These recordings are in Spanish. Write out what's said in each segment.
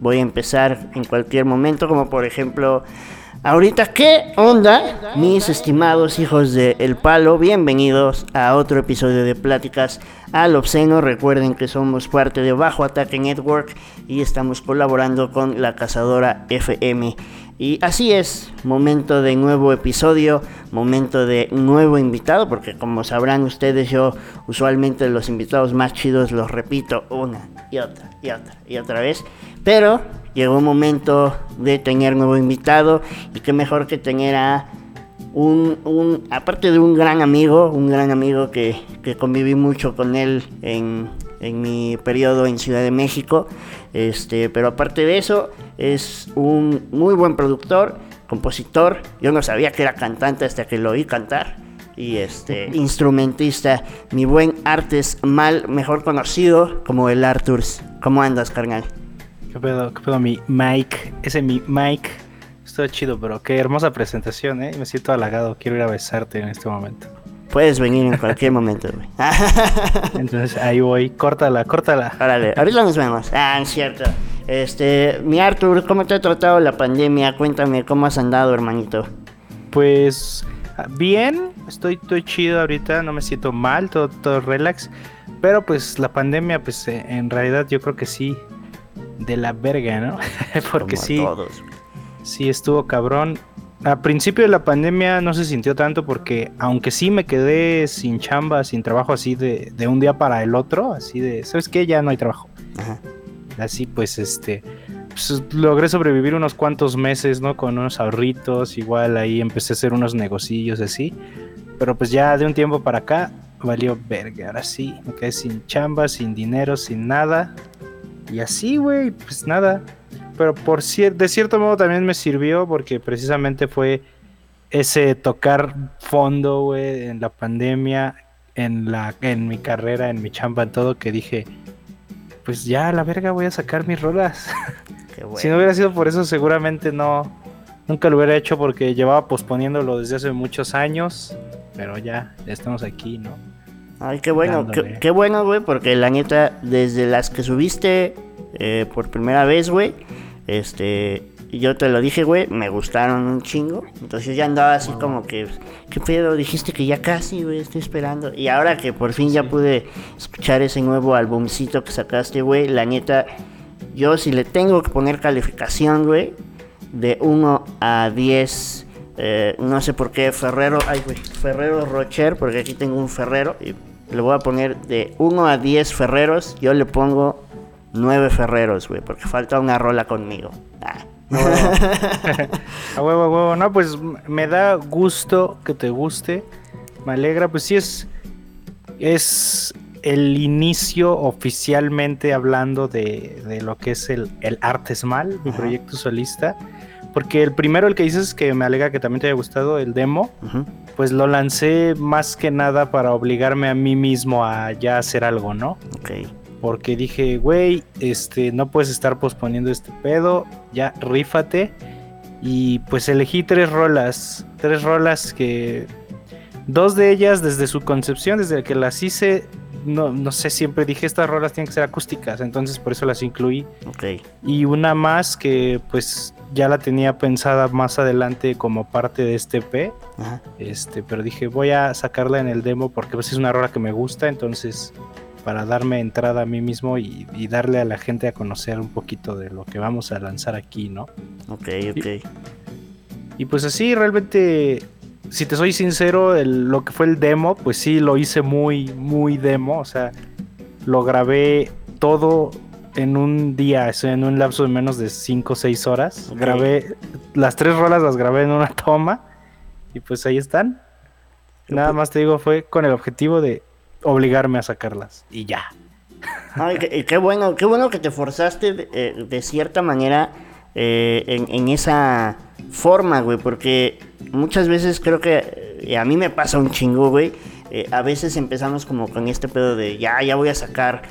voy a empezar en cualquier momento, como por ejemplo Ahorita, ¿qué onda? Mis estimados hijos de El Palo, bienvenidos a otro episodio de Pláticas al Obsceno. Recuerden que somos parte de Bajo Ataque Network y estamos colaborando con la cazadora FM. Y así es, momento de nuevo episodio, momento de nuevo invitado, porque como sabrán ustedes, yo usualmente los invitados más chidos los repito una y otra y otra y otra vez. Pero llegó un momento de tener nuevo invitado y qué mejor que tener a un, un aparte de un gran amigo, un gran amigo que, que conviví mucho con él en, en, mi periodo en Ciudad de México, este, pero aparte de eso es un muy buen productor, compositor, yo no sabía que era cantante hasta que lo oí cantar y este instrumentista, mi buen Artes Mal, mejor conocido como el Arturs. ¿Cómo andas, carnal? ¿Qué pedo, qué pedo mi Mike? Ese mi Mike. Estuvo chido, pero qué hermosa presentación, ¿eh? Me siento halagado. Quiero ir a besarte en este momento. Puedes venir en cualquier momento, güey. Entonces ahí voy. Córtala, córtala. Órale, ahorita nos vemos. Ah, es cierto. Este, mi Arthur, ¿cómo te ha tratado la pandemia? Cuéntame, ¿cómo has andado, hermanito? Pues bien, estoy, estoy chido ahorita, no me siento mal, todo, todo relax. Pero pues la pandemia, pues eh, en realidad yo creo que sí de la verga, ¿no? Porque sí, sí estuvo cabrón. A principio de la pandemia no se sintió tanto porque aunque sí me quedé sin chamba, sin trabajo así de, de un día para el otro, así de, ¿sabes qué? Ya no hay trabajo. Así pues, este, pues, logré sobrevivir unos cuantos meses, ¿no? Con unos ahorritos, igual ahí empecé a hacer unos negocios así. Pero pues ya de un tiempo para acá valió verga. Ahora sí, me quedé sin chamba, sin dinero, sin nada. Y así, güey, pues nada. Pero por de cierto modo también me sirvió porque precisamente fue ese tocar fondo, güey, en la pandemia, en, la, en mi carrera, en mi chamba, en todo, que dije, pues ya a la verga voy a sacar mis rolas. si no hubiera sido por eso, seguramente no, nunca lo hubiera hecho porque llevaba posponiéndolo desde hace muchos años. Pero ya, ya estamos aquí, ¿no? Ay, qué bueno, qué, bueno, güey, porque la neta, desde las que subiste eh, por primera vez, güey, este, yo te lo dije, güey, me gustaron un chingo. Entonces ya andaba así como que, ¿qué pedo? Dijiste que ya casi, güey, estoy esperando. Y ahora que por fin ya pude escuchar ese nuevo albumcito que sacaste, güey, la neta, yo si le tengo que poner calificación, güey, de 1 a 10 eh, no sé por qué Ferrero, ay güey, Ferrero Rocher, porque aquí tengo un Ferrero y le voy a poner de 1 a 10 Ferreros, yo le pongo 9 Ferreros, güey, porque falta una rola conmigo. Ah. a huevo, a huevo, no, pues me da gusto que te guste, me alegra, pues sí es, es el inicio oficialmente hablando de, de lo que es el, el Artesmal, mi proyecto solista. Porque el primero, el que dices que me alega que también te haya gustado, el demo, pues lo lancé más que nada para obligarme a mí mismo a ya hacer algo, ¿no? Ok. Porque dije, güey, este, no puedes estar posponiendo este pedo, ya rífate. Y pues elegí tres rolas, tres rolas que... Dos de ellas desde su concepción, desde que las hice, no, no sé, siempre dije estas rolas tienen que ser acústicas, entonces por eso las incluí. Ok. Y una más que pues ya la tenía pensada más adelante como parte de este P. Este, pero dije, voy a sacarla en el demo porque pues, es una rola que me gusta, entonces para darme entrada a mí mismo y, darle a la gente a conocer un poquito de lo que vamos a lanzar aquí, ¿no? Ok, ok. Y, pues así, realmente, si te soy sincero, lo que fue el demo, pues sí, lo hice muy, muy demo, o sea, lo grabé todo en un día, en un lapso de menos de 5 o 6 horas. Grabé, las tres rolas las grabé en una toma y pues ahí están. Nada más te digo, fue con el objetivo de obligarme a sacarlas y ya. Ay, qué, bueno, qué bueno que te forzaste de, eh, cierta manera eh, en, esa forma, güey, porque muchas veces creo que eh, a mí me pasa un chingo, güey. a veces empezamos como con este pedo de ya, ya voy a sacar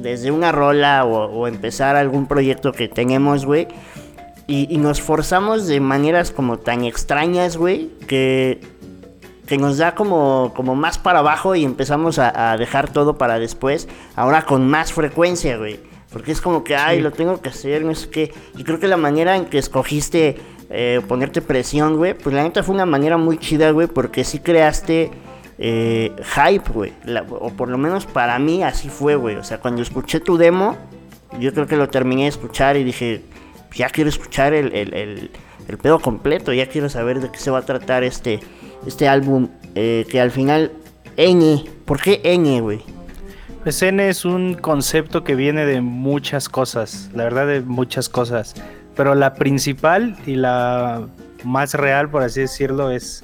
desde una rola o, empezar algún proyecto que tenemos, güey. Y, nos forzamos de maneras como tan extrañas, güey, que, que nos da como, como más para abajo y empezamos a, dejar todo para después. Ahora con más frecuencia, güey. Porque es como que, ay, lo tengo que hacer, no sé qué. Y creo que la manera en que escogiste eh, ponerte presión, güey, pues la neta fue una manera muy chida, güey, porque sí creaste eh, hype, güey. O por lo menos para mí así fue, güey. O sea, cuando escuché tu demo, yo creo que lo terminé de escuchar y dije, ya quiero escuchar el, el, el, pedo completo, ya quiero saber de qué se va a tratar este, este álbum, eh, que al final, N, ¿por qué N, güey? Pues N es un concepto que viene de muchas cosas, la verdad de muchas cosas, pero la principal y la más real, por así decirlo, es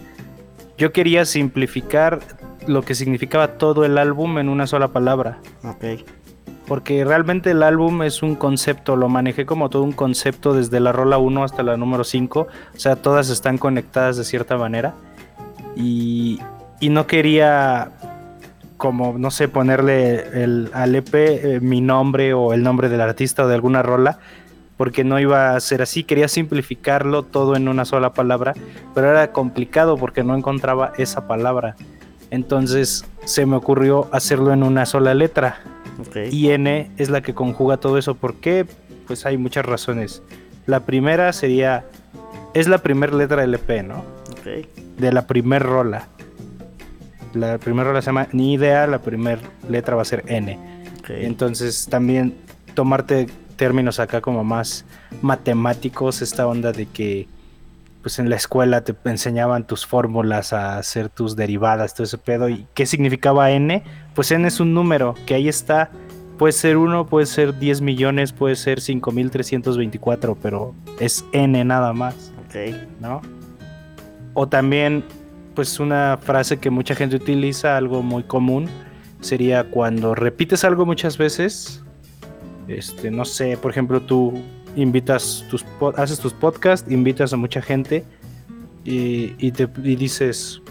yo quería simplificar lo que significaba todo el álbum en una sola palabra. Ok porque realmente el álbum es un concepto, lo manejé como todo un concepto desde la rola 1 hasta la número 5, o sea, todas están conectadas de cierta manera y, no quería como, no sé, ponerle el, al EP eh, mi nombre o el nombre del artista o de alguna rola, porque no iba a ser así, quería simplificarlo todo en una sola palabra, pero era complicado porque no encontraba esa palabra. Entonces se me ocurrió hacerlo en una sola letra. Y N es la que conjuga todo eso. ¿Por qué? Pues hay muchas razones. La primera sería, es la primera letra del EP, ¿no? De la primer rola. La primera rola se llama Ni idea, la primera letra va a ser N. Entonces también tomarte términos acá como más matemáticos, esta onda de que pues en la escuela te enseñaban tus fórmulas a hacer tus derivadas, todo ese pedo. ¿Y qué significaba n? Pues n es un número que ahí está. Puede ser 1, puede ser 10 millones, puede ser 5324, pero es n nada más. Ok. ¿No? O también, pues una frase que mucha gente utiliza, algo muy común, sería cuando repites algo muchas veces, este, no sé, por ejemplo, tú invitas tus haces tus podcasts, invitas a mucha gente y, te dices,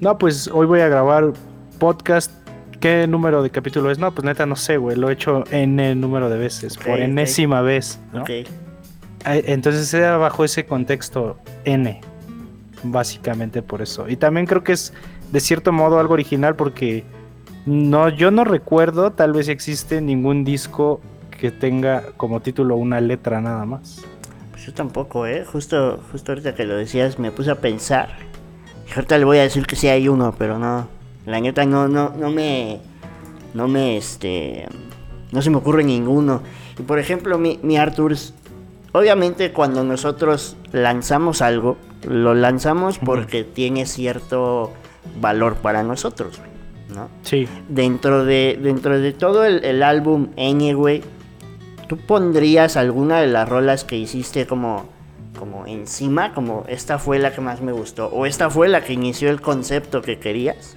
no, pues hoy voy a grabar podcast. ¿Qué número de capítulo es? No, pues neta no sé, güey. Lo he hecho n número de veces, por enésima vez, ¿no? Entonces era bajo ese contexto n, básicamente por eso. Y también creo que es de cierto modo algo original porque no, yo no recuerdo, tal vez existe ningún disco que tenga como título una letra nada más. Pues yo tampoco, ¿eh? Justo, justo ahorita que lo decías me puse a pensar. Y ahorita le voy a decir que sí hay uno, pero no. La neta no, no, no me. No me este. No se me ocurre ninguno. Y por ejemplo, mi, mi. Obviamente cuando nosotros lanzamos algo, lo lanzamos porque tiene cierto valor para nosotros, ¿no? Sí. Dentro de, dentro de todo el, el álbum Anyway, ¿Tú pondrías alguna de las rolas que hiciste como, como encima? Como esta fue la que más me gustó. ¿O esta fue la que inició el concepto que querías?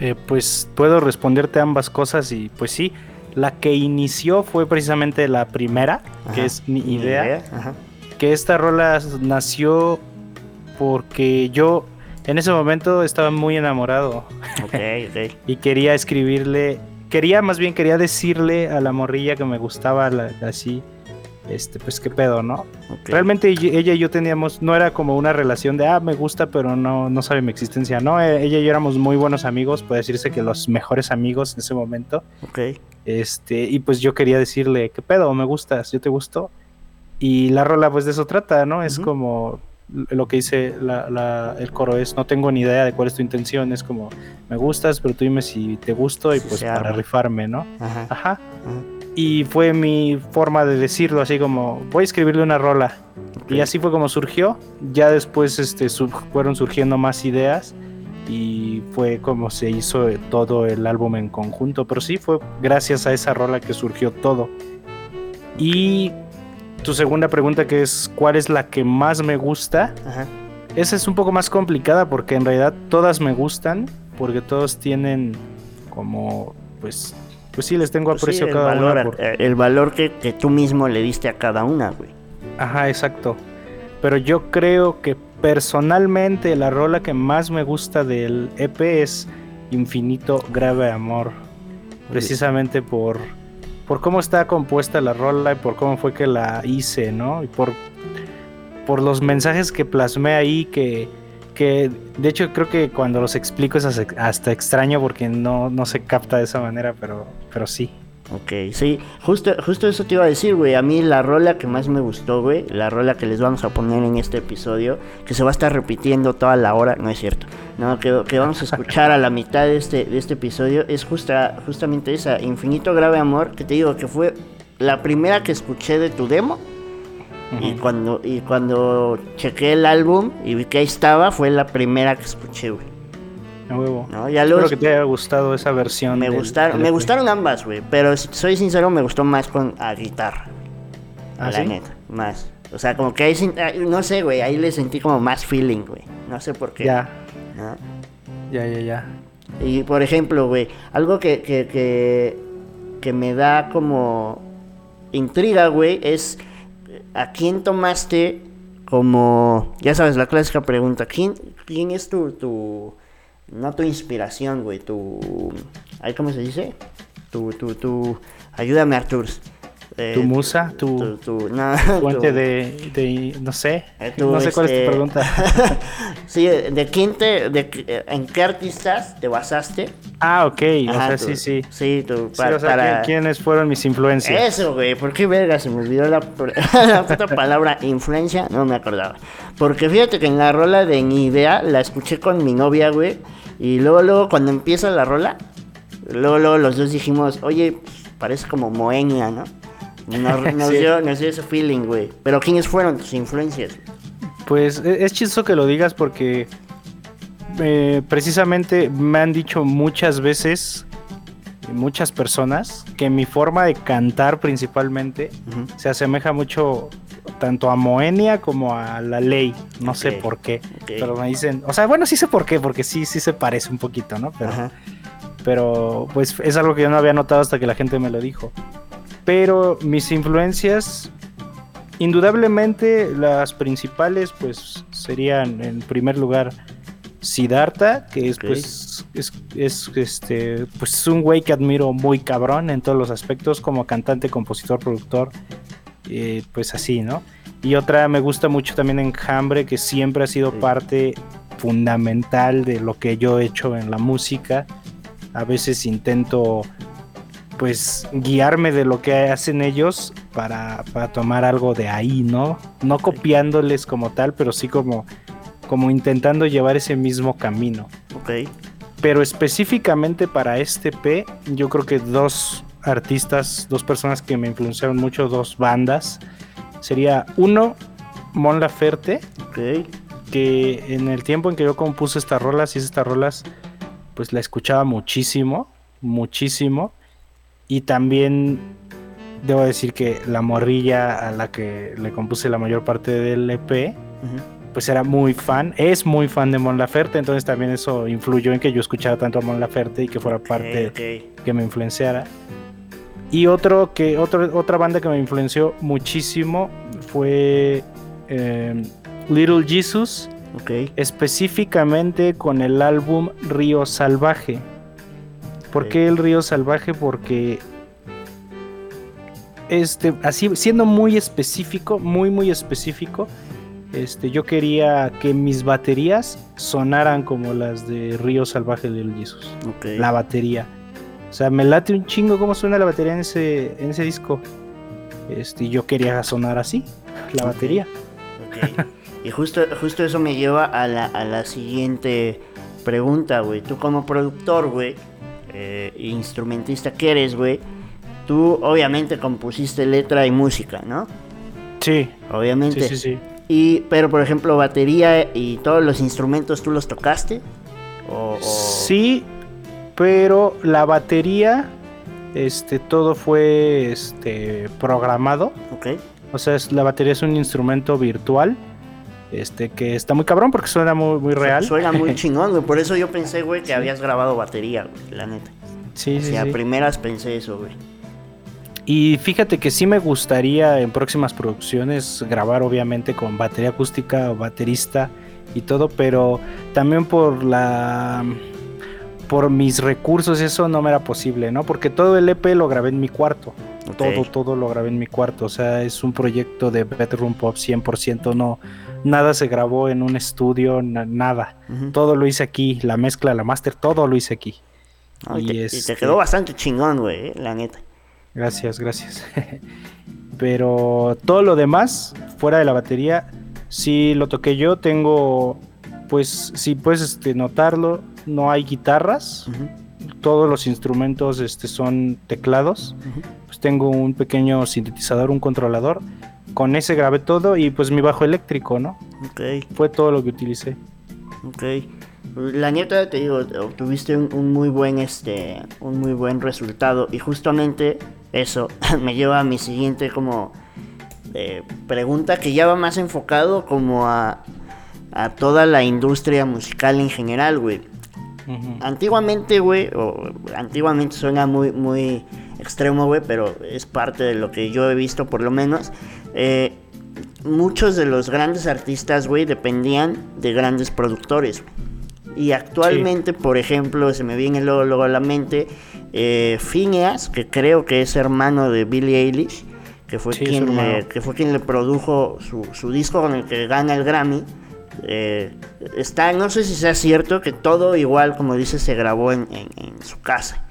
Eh, pues puedo responderte ambas cosas y pues sí. La que inició fue precisamente la primera, que es mi idea. Que esta rola nació porque yo en ese momento estaba muy enamorado. y quería escribirle quería, más bien quería decirle a la morrilla que me gustaba así, este, pues qué pedo, ¿no? Realmente ella y yo teníamos, no era como una relación de, ah, me gusta, pero no, no sabe mi existencia, ¿no? E, ella y yo éramos muy buenos amigos, puede decirse que los mejores amigos en ese momento. Ok. Este, y pues yo quería decirle, qué pedo, me gustas, yo te gusto. Y la rola pues de eso trata, ¿no? Es como lo que dice el coro es, no tengo ni idea de cuál es tu intención, es como, me gustas, pero tú dime si te gusto y pues para rifarme, ¿no? Ajá. Y fue mi forma de decirlo, así como, voy a escribirle una rola. Y así fue como surgió. Ya después este, fueron surgiendo más ideas y fue como se hizo todo el álbum en conjunto. Pero sí fue gracias a esa rola que surgió todo. Y tu segunda pregunta que es ¿cuál es la que más me gusta? Esa es un poco más complicada porque en realidad todas me gustan, porque todos tienen como, pues, pues sí, les tengo pues aprecio a cada valor, una. El valor que, que, tú mismo le diste a cada una, güey. Ajá, exacto. Pero yo creo que personalmente la rola que más me gusta del EP es Infinito Grave Amor. Precisamente por por cómo está compuesta la rola y por cómo fue que la hice, ¿no? Y por, por los mensajes que plasmé ahí que, que de hecho creo que cuando los explico es hasta extraño porque no, no se capta de esa manera, pero, pero sí. Ok, sí, justo, justo eso te iba a decir, güey. A mí la rola que más me gustó, güey, la rola que les vamos a poner en este episodio, que se va a estar repitiendo toda la hora, no es cierto, no, que, que vamos a escuchar a la mitad de este, de este episodio, es justa, justamente esa, Infinito Grave Amor, que te digo que fue la primera que escuché de tu demo. Y cuando, y cuando chequé el álbum y vi que ahí estaba, fue la primera que escuché, güey. A huevo. ¿no? Ya Espero luego que te haya gustado esa versión. me del- gustaron, del me EP. gustaron ambas, güey. Pero si soy sincero, me gustó más con a guitarra. ¿Ah, la sí? neta, más. O sea, como que ahí, ah, no sé, güey, ahí le sentí como más feeling, güey. No sé por qué. Ya, ¿no? ya, ya, ya. Y por ejemplo, güey, algo que, que, que, que me da como intriga, güey, es a quién tomaste como, ya sabes, la clásica pregunta, ¿quién, quién es tu, tu, no tu inspiración, güey, tu, ¿cómo se dice? Tu, tu, tu, ayúdame Artur. Eh, Tu musa, tu, tu tu, no, fuente tu- de, de- no sé, eh, no sé cuál es este, tu pregunta. sí, ¿de quién te, de, en qué artistas te basaste? Ah, ok, o sea, sí, sí. Sí, tu, Sí, pa- o sea, para... ¿qui- ¿quiénes fueron mis influencias? Eso, güey, ¿por qué verga se me olvidó la, la puta palabra influencia? No me acordaba. Porque fíjate que en la rola de Ni Idea la escuché con mi novia, güey. Y luego, luego, cuando empieza la rola, luego, luego los dos dijimos, oye, pues, parece como Moenia, ¿no? Nos, nos Sí. dio, nos dio ese feeling, güey. Pero ¿quiénes fueron tus influencias? Pues e- es chistoso que lo digas porque eh, precisamente me han dicho muchas veces, muchas personas, que mi forma de cantar principalmente se asemeja mucho tanto a Moenia como a la ley. No sé por qué. Pero me dicen, o sea, bueno, sí sé por qué, porque sí, sí se parece un poquito, ¿no? Pero, pero pues es algo que yo no había notado hasta que la gente me lo dijo. Pero mis influencias, indudablemente las principales, pues serían en primer lugar Siddhartha, que es pues es, es, este pues es un güey que admiro muy cabrón en todos los aspectos como cantante, compositor, productor, eh, pues así, ¿no? Y otra me gusta mucho también Enjambre, que siempre ha sido Sí. parte fundamental de lo que yo he hecho en la música. A veces intento pues guiarme de lo que hacen ellos para, para tomar algo de ahí, ¿no? No copiándoles como tal, pero sí como, como intentando llevar ese mismo camino. Ok. Pero específicamente para este P, yo creo que dos artistas, dos personas que me influenciaron mucho, dos bandas, sería uno, Mon Laferte, que en el tiempo en que yo compuse estas rolas y estas rolas, pues la escuchaba muchísimo, muchísimo. Y también debo decir que la morrilla a la que le compuse la mayor parte del EP, pues era muy fan, es muy fan de Mon Laferte, entonces también eso influyó en que yo escuchara tanto a Mon Laferte y que fuera parte que me influenciara. Y otro que otro, otra banda que me influenció muchísimo fue eh, Little Jesus, específicamente con el álbum Río Salvaje. ¿Por qué el Río Salvaje? Porque este, así siendo muy específico, muy muy específico, este, yo quería que mis baterías sonaran como las de Río Salvaje de Jesus Ok. la batería. O sea, me late un chingo cómo suena la batería en ese, en ese disco. Este, yo quería sonar así, la batería. Ok. Y justo, justo eso me lleva a la, a la siguiente pregunta, güey. Tú como productor, güey, eh, instrumentista que eres, güey, tú obviamente compusiste letra y música, ¿no? Sí, Obviamente. sí, sí, sí. Y, pero por ejemplo, batería y todos los instrumentos, ¿tú los tocaste? O, o- Sí, pero la batería, este, todo fue este, programado. Ok. O sea, es- la batería es un instrumento virtual. Este, que está muy cabrón porque suena muy, muy real. Suena muy chingón, güey. Por eso yo pensé, güey, que habías grabado batería, güey, la neta. Sí, O sí, sea, a sí. primeras pensé eso, güey. Y fíjate que sí me gustaría en próximas producciones grabar obviamente con batería acústica o baterista y todo, pero también por la por mis recursos eso no me era posible, ¿no? Porque todo el EP lo grabé en mi cuarto. Todo, todo lo grabé en mi cuarto. O sea, es un proyecto de Bedroom Pop 100%. No, nada se grabó en un estudio, na- nada. Todo lo hice aquí. La mezcla, la master, todo lo hice aquí. Y, te, y te este- quedó bastante chingón, güey, eh, la neta. Gracias, gracias. Pero todo lo demás, fuera de la batería, sí lo toqué yo. Tengo, pues, si puedes este, notarlo, no hay guitarras. Todos los instrumentos este, son teclados. Pues tengo un pequeño sintetizador, un controlador. Con ese grabé todo y pues mi bajo eléctrico, ¿no? Ok, Fue todo lo que utilicé. ok. La neta, te digo, obtuviste un, un muy buen, este, un muy buen resultado y justamente eso me lleva a mi siguiente como eh, pregunta que ya va más enfocado como a, a toda la industria musical en general, güey. Antiguamente, güey, o antiguamente suena muy, muy extremo, güey, pero es parte de lo que yo he visto por lo menos. Eh, muchos de los grandes artistas, güey, dependían de grandes productores. Y actualmente, por ejemplo, se me viene luego, luego a la mente eh, Phineas, que creo que es hermano de Billie Eilish, que fue, Sí, quien, le, que fue quien le produjo su, su disco con el que gana el Grammy. Eh, está, no sé si sea cierto que todo igual, como dice, se grabó en, en- en su casa,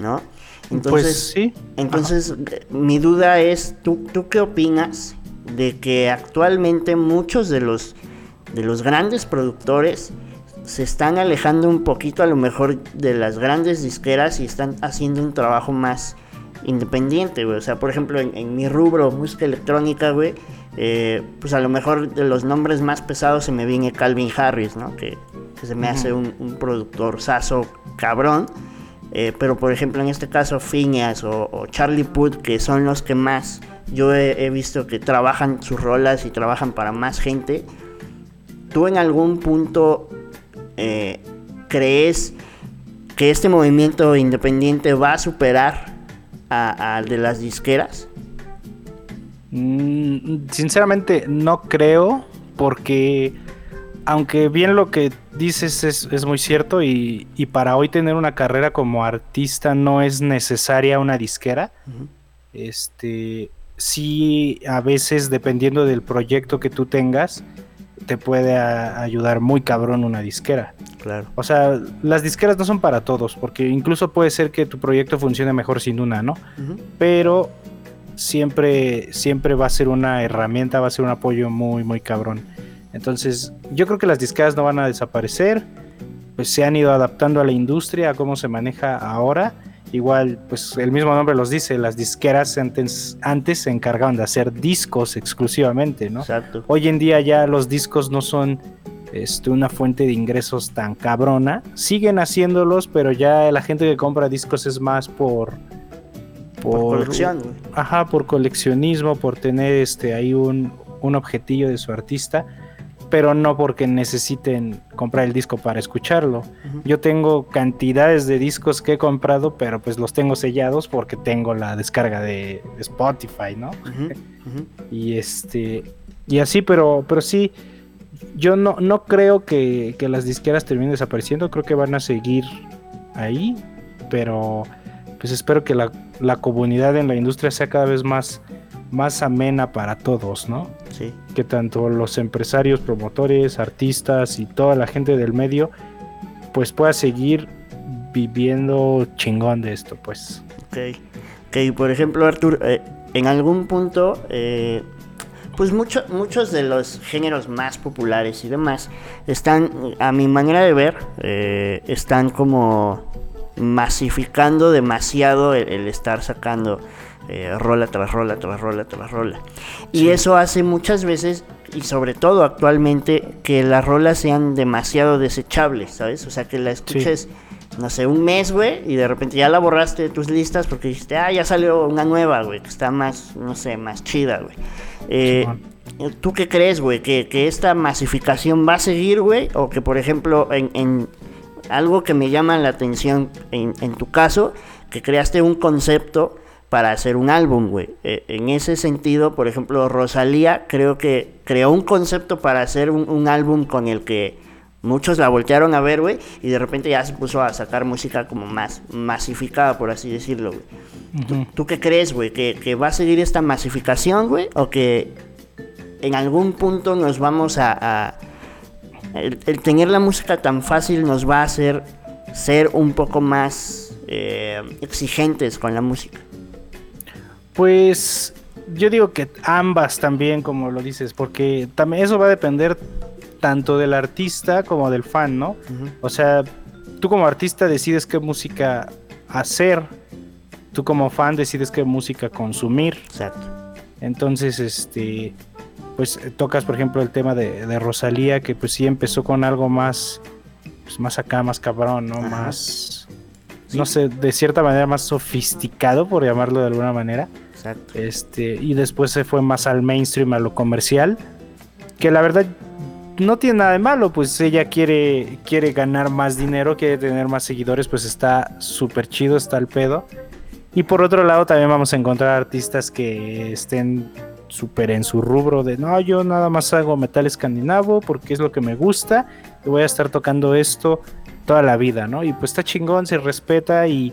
¿no? Entonces, pues sí. entonces, mi duda es, ¿tú, ¿tú qué opinas de que actualmente muchos de los, de los grandes productores se están alejando un poquito a lo mejor de las grandes disqueras y están haciendo un trabajo más independiente, güey? O sea, por ejemplo, en, en mi rubro, música electrónica, güey, eh, pues a lo mejor de los nombres más pesados se me viene Calvin Harris, ¿no? Que, que se me hace un, un productor saso cabrón. Eh, pero por ejemplo en este caso Phineas o, Charlie Puth, que son los que más yo he, visto que trabajan sus rolas y trabajan para más gente, ¿tú en algún punto eh, crees que este movimiento independiente va a superar al de las disqueras? Mm, sinceramente no creo porque aunque bien lo que dices es, es muy cierto y, y para hoy tener una carrera como artista no es necesaria una disquera, este sí a veces dependiendo del proyecto que tú tengas te puede ayudar muy cabrón una disquera. Claro. O sea, las disqueras no son para todos, porque incluso puede ser que tu proyecto funcione mejor sin una, ¿no? Pero siempre, siempre va a ser una herramienta, va a ser un apoyo muy, muy cabrón. Entonces, yo creo que las disqueras no van a desaparecer, pues se han ido adaptando a la industria, a cómo se maneja ahora. Igual, pues el mismo nombre los dice, las disqueras antes, antes se encargaban de hacer discos exclusivamente, ¿no? Exacto. Hoy en día ya los discos no son este, una fuente de ingresos tan cabrona. Siguen haciéndolos, pero ya la gente que compra discos es más por... Por colección, güey. Ajá, por coleccionismo, por tener este, ahí un, un objetillo de su artista, pero no porque necesiten comprar el disco para escucharlo. Yo tengo cantidades de discos que he comprado, pero pues los tengo sellados porque tengo la descarga de Spotify, ¿no? Y este. Y así, pero, pero sí. Yo no, no creo que, que las disqueras terminen desapareciendo. Creo que van a seguir ahí. Pero pues espero que la, la comunidad en la industria sea cada vez más, más amena para todos, ¿no? Sí. Que tanto los empresarios, promotores, artistas y toda la gente del medio, pues pueda seguir viviendo chingón de esto, pues. Ok. Ok, por ejemplo, Artur, eh, en algún punto, eh, pues mucho- muchos de los géneros más populares y demás están, a mi manera de ver, eh, están como masificando demasiado el, el estar sacando eh, rola tras rola tras rola tras rola. Y eso hace muchas veces, y sobre todo actualmente, que las rolas sean demasiado desechables, ¿sabes? O sea, que la escuches no sé, un mes, güey, y de repente ya la borraste de tus listas porque dijiste, ah, ya salió una nueva, güey, que está más, no sé, más chida, güey. Eh, ¿Tú qué crees, güey? ¿Que, que esta masificación va a seguir, güey? O que, por ejemplo, en, en algo que me llama la atención en, en tu caso, que creaste un concepto para hacer un álbum, güey. Eh, en ese sentido, por ejemplo, Rosalía creo que creó un concepto para hacer un, un álbum con el que muchos la voltearon a ver, güey, y de repente ya se puso a sacar música como más masificada, por así decirlo, güey. ¿Tú, tú qué crees, güey? ¿Que, ¿Que va a seguir esta masificación, güey? ¿O que en algún punto nos vamos a... a- el, el tener la música tan fácil nos va a hacer ser un poco más eh, exigentes con la música? Pues yo digo que ambas también, como lo dices, porque también eso va a depender tanto del artista como del fan, ¿no? O sea, tú como artista decides qué música hacer, tú como fan decides qué música consumir. Exacto. Entonces, este, pues tocas, por ejemplo, el tema de, Rosalía, que pues sí empezó con algo más, pues más acá, más cabrón, ¿no? Más, no sé, de cierta manera más sofisticado, por llamarlo de alguna manera. Este, y después se fue más al mainstream, a lo comercial, que la verdad no tiene nada de malo, pues ella quiere, quiere ganar más dinero, quiere tener más seguidores, pues está súper chido, está el pedo. Y por otro lado también vamos a encontrar artistas que estén súper en su rubro de, no, yo nada más hago metal escandinavo porque es lo que me gusta y voy a estar tocando esto toda la vida, ¿no? Y pues está chingón, se respeta y,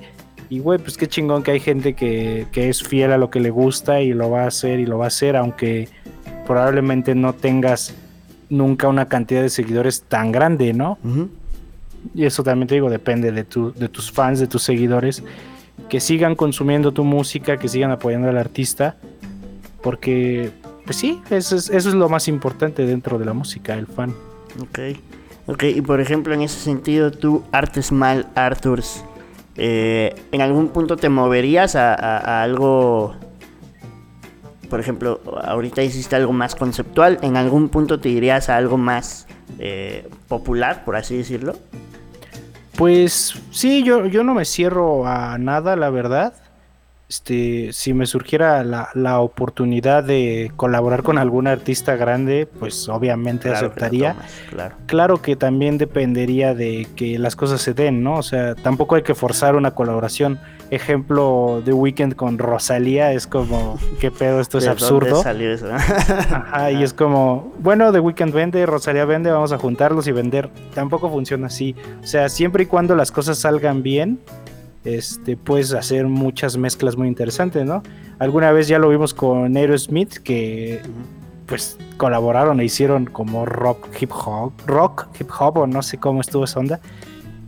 y güey, pues qué chingón que hay gente que, que es fiel a lo que le gusta y lo va a hacer y lo va a hacer, aunque probablemente no tengas nunca una cantidad de seguidores tan grande, ¿no? Y eso también te digo, depende de, tu, de tus fans, de tus seguidores, que sigan consumiendo tu música, que sigan apoyando al artista, porque, pues sí, eso es, eso es lo más importante dentro de la música, el fan. Ok, ok, y por ejemplo, en ese sentido, tú, Artes Mal Arthurs, eh, ¿en algún punto te moverías a algo por ejemplo, ahorita hiciste algo más conceptual, ¿en algún punto te dirías a algo más eh, popular, por así decirlo? Pues sí, yo, yo no me cierro a nada, la verdad. Este, si me surgiera la, oportunidad de colaborar con algún artista grande, pues obviamente aceptaría. claro. claro que también dependería de que las cosas se den, ¿no? O sea, tampoco hay que forzar una colaboración ejemplo de Weekend con Rosalía es como, ¿qué pedo? Esto es absurdo. Salió eso? Ajá, y es como, bueno, The Weekend vende, Rosalía vende, vamos a juntarlos y vender. Tampoco funciona así. O sea, siempre y cuando las cosas salgan bien, este, puedes hacer muchas mezclas muy interesantes, ¿no? Alguna vez ya lo vimos con Aerosmith, que pues colaboraron e hicieron como rock hip hop, rock hip hop o no sé cómo estuvo esa onda.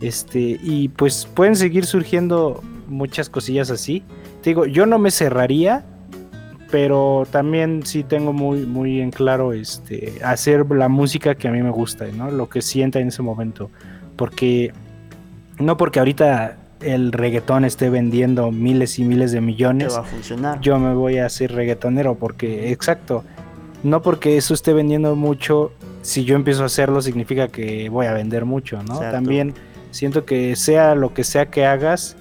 Este, y pues pueden seguir surgiendo muchas cosillas así. Te digo, yo no me cerraría, pero también sí tengo muy, muy en claro este, hacer la música que a mí me gusta, ¿no? Lo que sienta en ese momento. Porque, no porque ahorita el reggaetón esté vendiendo miles y miles de millones, va a funcionar. yo me voy a hacer reggaetonero, porque, exacto, no porque eso esté vendiendo mucho, si yo empiezo a hacerlo significa que voy a vender mucho, ¿no? También siento que sea lo que sea que hagas,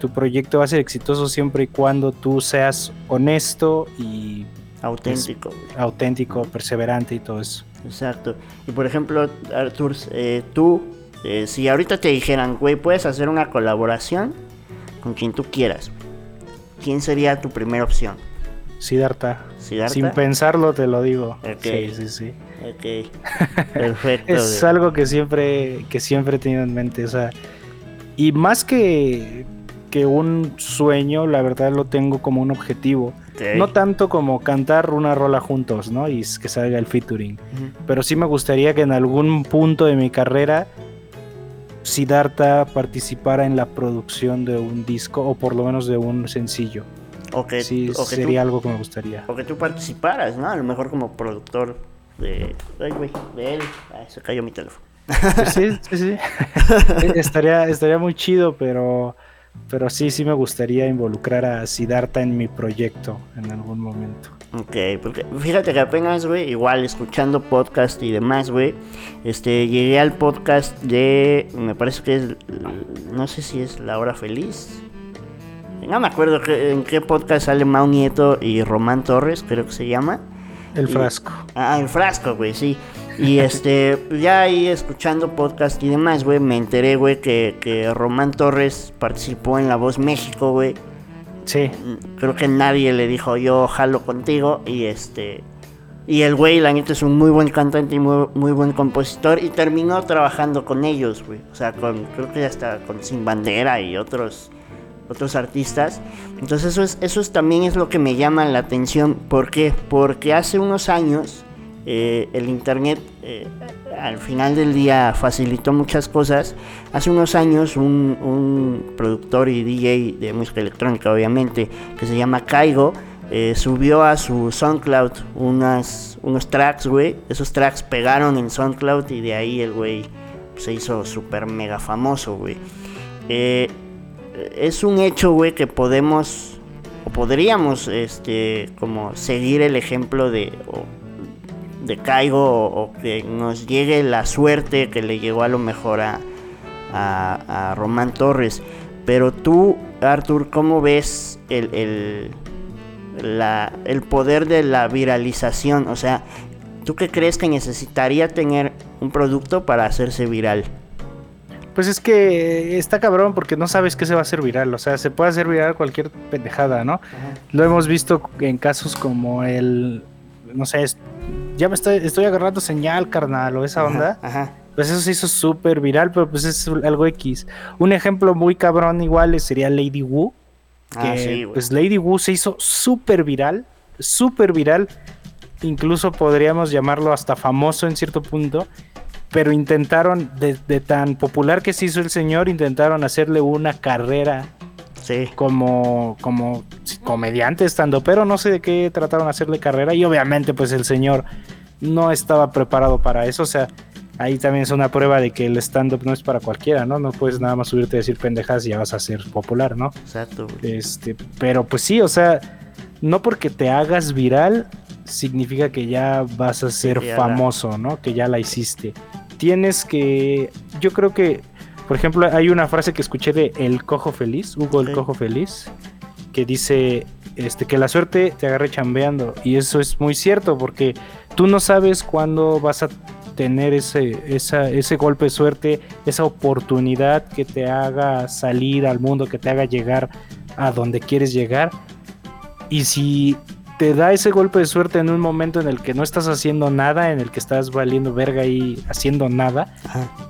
tu proyecto va a ser exitoso siempre y cuando tú seas honesto y auténtico. auténtico, perseverante y todo eso. Exacto. Y por ejemplo, Artur, eh, tú, eh, si ahorita te dijeran, güey, puedes hacer una colaboración con quien tú quieras, ¿quién sería tu primera opción? Siddhartha. Sin pensarlo te lo digo. Sí, sí, sí. Ok. Perfecto. es algo que siempre, que siempre he tenido en mente. O sea, y más que, que un sueño, la verdad lo tengo como un objetivo. No tanto como cantar una rola juntos, ¿no? Y que salga el featuring. Pero sí me gustaría que en algún punto de mi carrera Siddhartha participara en la producción de un disco o por lo menos de un sencillo. O que, sí, sería algo que me gustaría. O que tú participaras, ¿no? A lo mejor como productor de... Ay, güey, de él. Ay, se cayó mi teléfono. Pues sí, sí, sí. estaría, estaría muy chido, pero pero sí, sí me gustaría involucrar a Siddhartha en mi proyecto en algún momento. Ok, porque fíjate que apenas, güey, igual escuchando podcast y demás, güey, este, llegué al podcast de, me parece que es, no sé si es La Hora Feliz. No me acuerdo en qué podcast sale Mau Nieto y Román Torres, creo que se llama. El frasco. ah, el frasco, güey, sí. Y este, ya ahí escuchando podcast y demás, güey, me enteré, güey, que, que Román Torres participó en La Voz México, güey. Sí. Creo que nadie le dijo yo jalo contigo y este... Y el güey, la neta, es un muy buen cantante y muy, muy buen compositor y terminó trabajando con ellos, güey. O sea, con, creo que hasta con Sin Bandera y otros otros artistas. Entonces eso es, eso es, también es lo que me llama la atención. ¿Por qué? Porque hace unos años eh, el Internet eh, al final del día facilitó muchas cosas. Hace unos años un, productor y DJ de música electrónica, obviamente, que se llama Kaigo, eh, subió a su SoundCloud unos tracks, güey. Esos tracks pegaron en SoundCloud y de ahí el güey se hizo súper mega famoso, güey. Eh, es un hecho, güey, que podemos o podríamos, este, como seguir el ejemplo de, de Caigo o, que nos llegue la suerte que le llegó a lo mejor a, a, Román Torres. Pero tú, Arthur, ¿cómo ves el, el, la, el poder de la viralización? O sea, ¿tú qué crees que necesitaría tener un producto para hacerse viral? Pues es que está cabrón porque no sabes qué se va a hacer viral. O sea, se puede hacer viral cualquier pendejada, ¿no? Lo hemos visto en casos como el. No sé, ya me estoy, estoy agarrando señal, carnal, o esa onda. Ajá, Pues eso se hizo súper viral, pero pues es algo X. Un ejemplo muy cabrón, igual, sería Lady Wu. Ah, que, pues Lady Wu se hizo súper viral, súper viral. Incluso podríamos llamarlo hasta famoso en cierto punto pero intentaron, de, tan popular que se hizo el señor, intentaron hacerle una carrera sí. como, como comediante, estando, pero no sé de qué trataron de hacerle carrera y obviamente pues el señor no estaba preparado para eso, o sea, ahí también es una prueba de que el stand-up no es para cualquiera, ¿no? No puedes nada más subirte a decir pendejas y ya vas a ser popular, ¿no? Exacto. Este, pero pues sí, o sea, no porque te hagas viral significa que ya vas a ser famoso, ¿no? Que ya la hiciste tienes que, yo creo que, por ejemplo, hay una frase que escuché de El Cojo Feliz, Hugo el Cojo Feliz, que dice este, que la suerte te agarre chambeando. Y eso es muy cierto, porque tú no sabes cuándo vas a tener ese, ese golpe de suerte, esa oportunidad que te haga salir al mundo, que te haga llegar a donde quieres llegar. Y si te da ese golpe de suerte en un momento en el que no estás haciendo nada, en el que estás valiendo verga y haciendo nada,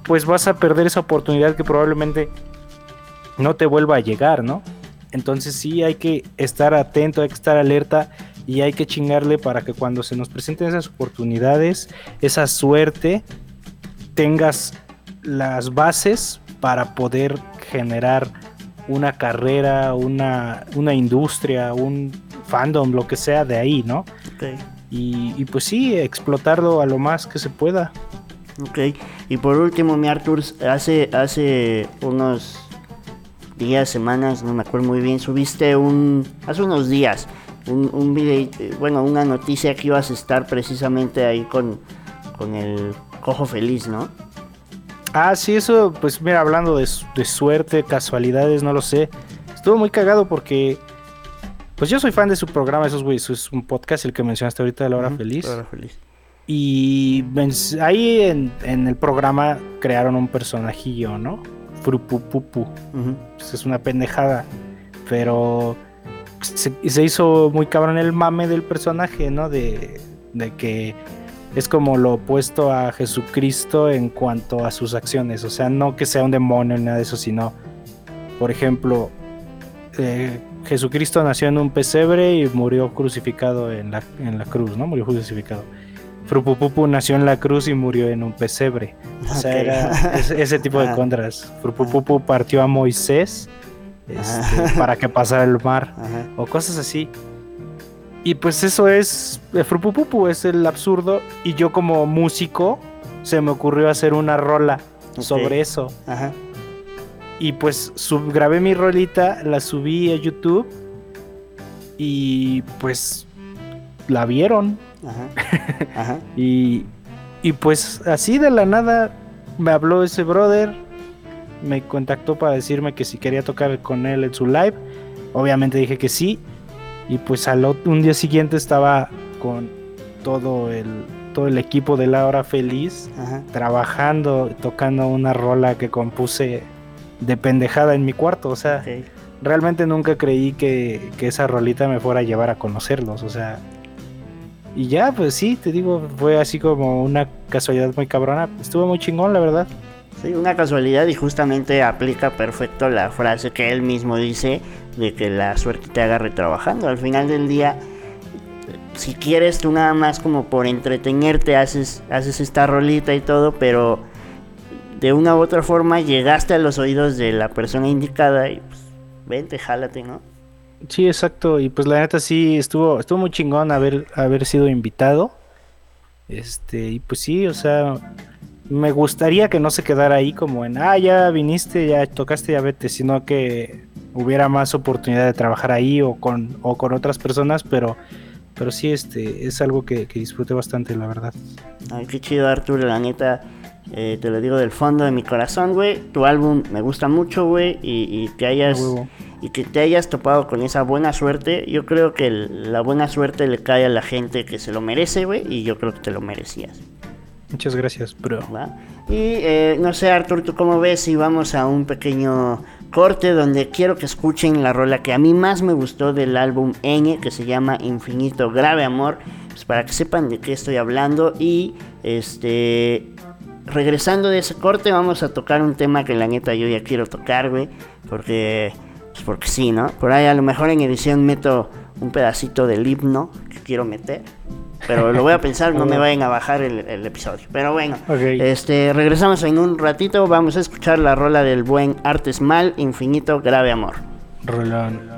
pues vas a perder esa oportunidad que probablemente no te vuelva a llegar, ¿no? Entonces sí hay que estar atento, hay que estar alerta y hay que chingarle para que cuando se nos presenten esas oportunidades, esa suerte, tengas las bases para poder generar una carrera, una, una industria, un fandom, lo que sea de ahí, ¿no? Y, pues sí, explotarlo a lo más que se pueda. Ok, y por último, mi Arthur, hace, hace unos días, semanas, no me acuerdo muy bien, subiste un, hace unos días, un, un video, bueno, una noticia que ibas a estar precisamente ahí con, con el cojo feliz, ¿no? Ah, sí, eso, pues mira, hablando de, de suerte, casualidades, no lo sé. Estuvo muy cagado porque pues yo soy fan de su programa, esos güeyes. Es un podcast, el que mencionaste ahorita de La Hora Feliz. La Hora Feliz. Y ahí en, el programa crearon un personajillo, ¿no? Frupupupu. Pues es una pendejada. Pero se, se, hizo muy cabrón el mame del personaje, ¿no? De, de que es como lo opuesto a Jesucristo en cuanto a sus acciones. O sea, no que sea un demonio ni nada de eso, sino, por ejemplo, eh, Jesucristo nació en un pesebre y murió crucificado en la, en la cruz, ¿no? Murió crucificado. Frupupupu nació en la cruz y murió en un pesebre. O sea, era ese, tipo de contras. Frupupupu partió a Moisés este, para que pasara el mar o cosas así. Y pues eso es eh, Frupupupu, es el absurdo. Y yo como músico se me ocurrió hacer una rola sobre eso. Ajá. Y pues grabé mi rolita, la subí a YouTube y pues la vieron. Ajá. y, y pues así de la nada me habló ese brother, me contactó para decirme que si quería tocar con él en su live. Obviamente dije que sí. Y pues al un día siguiente estaba con todo el, todo el equipo de La Hora Feliz trabajando, tocando una rola que compuse de pendejada en mi cuarto. O sea, realmente nunca creí que, esa rolita me fuera a llevar a conocerlos. O sea, y ya, pues sí, te digo, fue así como una casualidad muy cabrona. Estuvo muy chingón, la verdad. Sí, una casualidad y justamente aplica perfecto la frase que él mismo dice de que la suerte te agarre trabajando. Al final del día, si quieres tú nada más como por entretenerte haces, haces esta rolita y todo, pero de una u otra forma llegaste a los oídos de la persona indicada y pues vente, jálate, ¿no? Sí, exacto. Y pues la neta sí estuvo, estuvo muy chingón haber, haber sido invitado. Este, y pues sí, o sea, me gustaría que no se quedara ahí como en, ah, ya viniste, ya tocaste, ya vete, sino que hubiera más oportunidad de trabajar ahí o con, o con otras personas, pero, pero sí, este, es algo que, que disfruté bastante, la verdad. Ay, qué chido, Arturo, la neta. Eh, te lo digo del fondo de mi corazón, güey. Tu álbum me gusta mucho, güey. Y, y que hayas huevo. y que te hayas topado con esa buena suerte. Yo creo que el- la buena suerte le cae a la gente que se lo merece, güey. Y yo creo que te lo merecías. Muchas gracias, bro. ¿va? Y eh, no sé, Artur, ¿tú cómo ves si vamos a un pequeño corte donde quiero que escuchen la rola que a mí más me gustó del álbum Ñ, que se llama Infinito Grave Amor, pues para que sepan de qué estoy hablando y este... Regresando de ese corte vamos a tocar un tema que la neta yo ya quiero tocar, güey, porque pues porque sí, ¿no? Por ahí a lo mejor en edición meto un pedacito del himno que quiero meter. Pero lo voy a pensar, no me vayan a bajar el, el episodio. Pero bueno, este, regresamos en un ratito. Vamos a escuchar la rola del buen Artes Mal, Infinito Grave Amor. Rolón.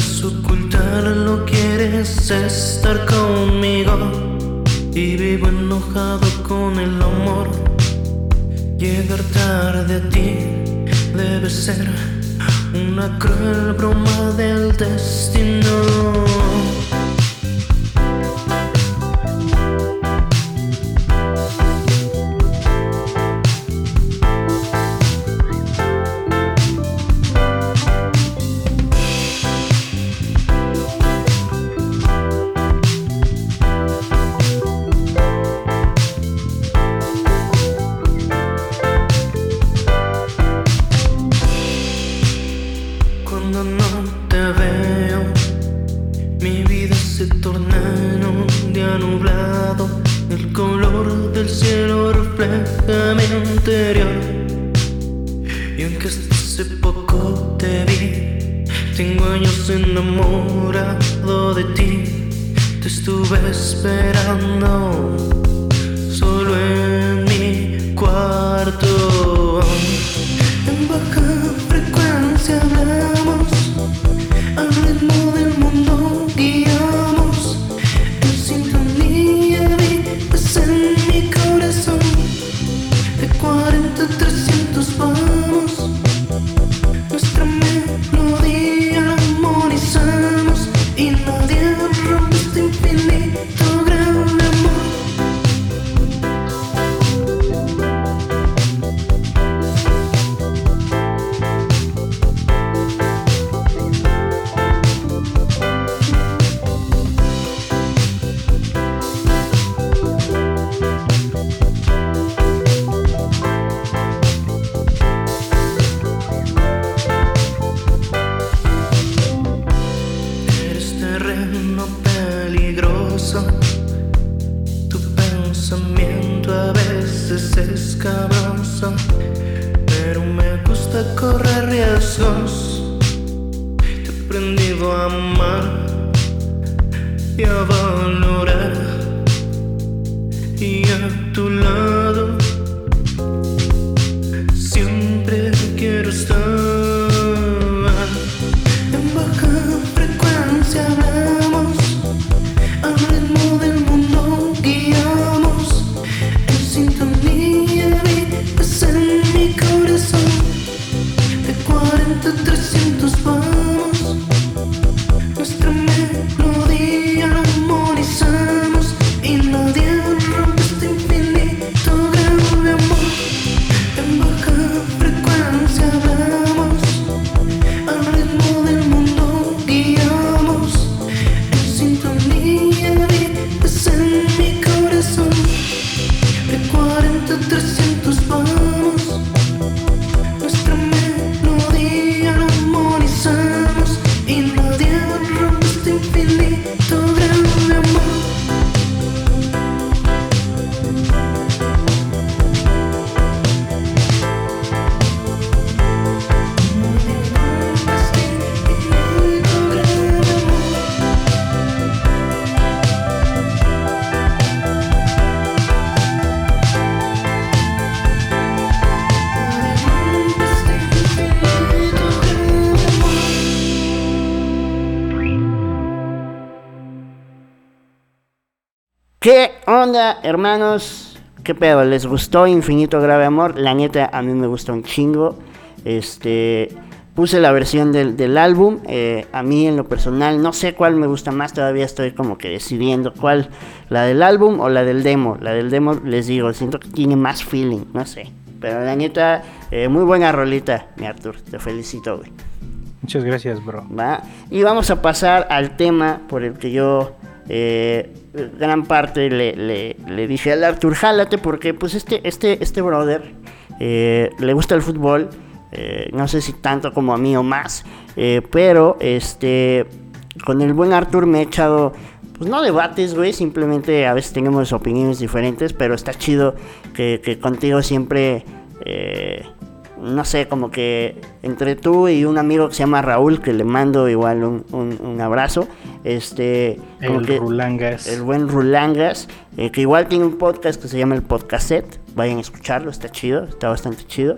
No sabes ocultarlo, quieres estar conmigo. Y vivo enojado con el amor. Llegar tarde a ti debe ser una cruel broma del destino. Onda, hermanos? ¿Qué pedo? ¿Les gustó Infinito Grave Amor? La neta, a mí me gustó un chingo. Este. Puse la versión del, del álbum. eh, a mí, en lo personal, no sé cuál me gusta más. Todavía estoy como que decidiendo cuál. La del álbum o la del demo. La del demo, les digo, siento que tiene más feeling. No sé. Pero la neta, eh, muy buena rolita, mi Arthur. Te felicito, güey. Muchas gracias, bro. ¿va? Y vamos a pasar al tema por el que yo eh, gran parte le, le- le dije al Arthur, jálate, porque pues este, este, este brother eh, le gusta el fútbol, eh, no sé si tanto como a mí o más, eh, pero este con el buen Arthur me he echado, pues no debates, güey, simplemente a veces tenemos opiniones diferentes, pero está chido que, que contigo siempre... eh, no sé, como que entre tú y un amigo que se llama Raúl, que le mando igual un, un- un abrazo, este, como El que Rulangas. el buen Rulangas, eh, que igual tiene un podcast que se llama el Podcastet, vayan a escucharlo, está chido, está bastante chido.